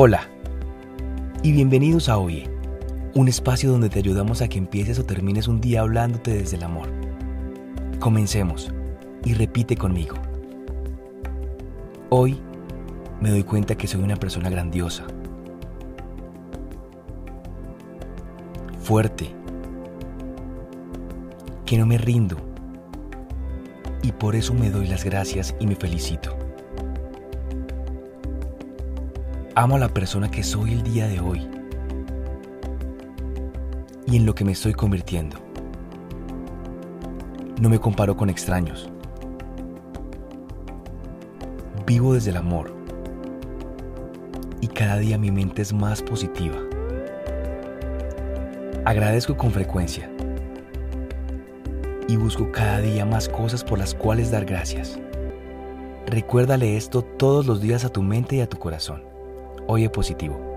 Hola y bienvenidos a Oye, un espacio donde te ayudamos a que empieces o termines un día hablándote desde el amor. Comencemos y repite conmigo. Hoy me doy cuenta que soy una persona grandiosa, fuerte, que no me rindo y por eso me doy las gracias y me felicito. Amo a la persona que soy el día de hoy y en lo que me estoy convirtiendo. No me comparo con extraños. Vivo desde el amor y cada día mi mente es más positiva. Agradezco con frecuencia y busco cada día más cosas por las cuales dar gracias. Recuérdale esto todos los días a tu mente y a tu corazón. Oye positivo.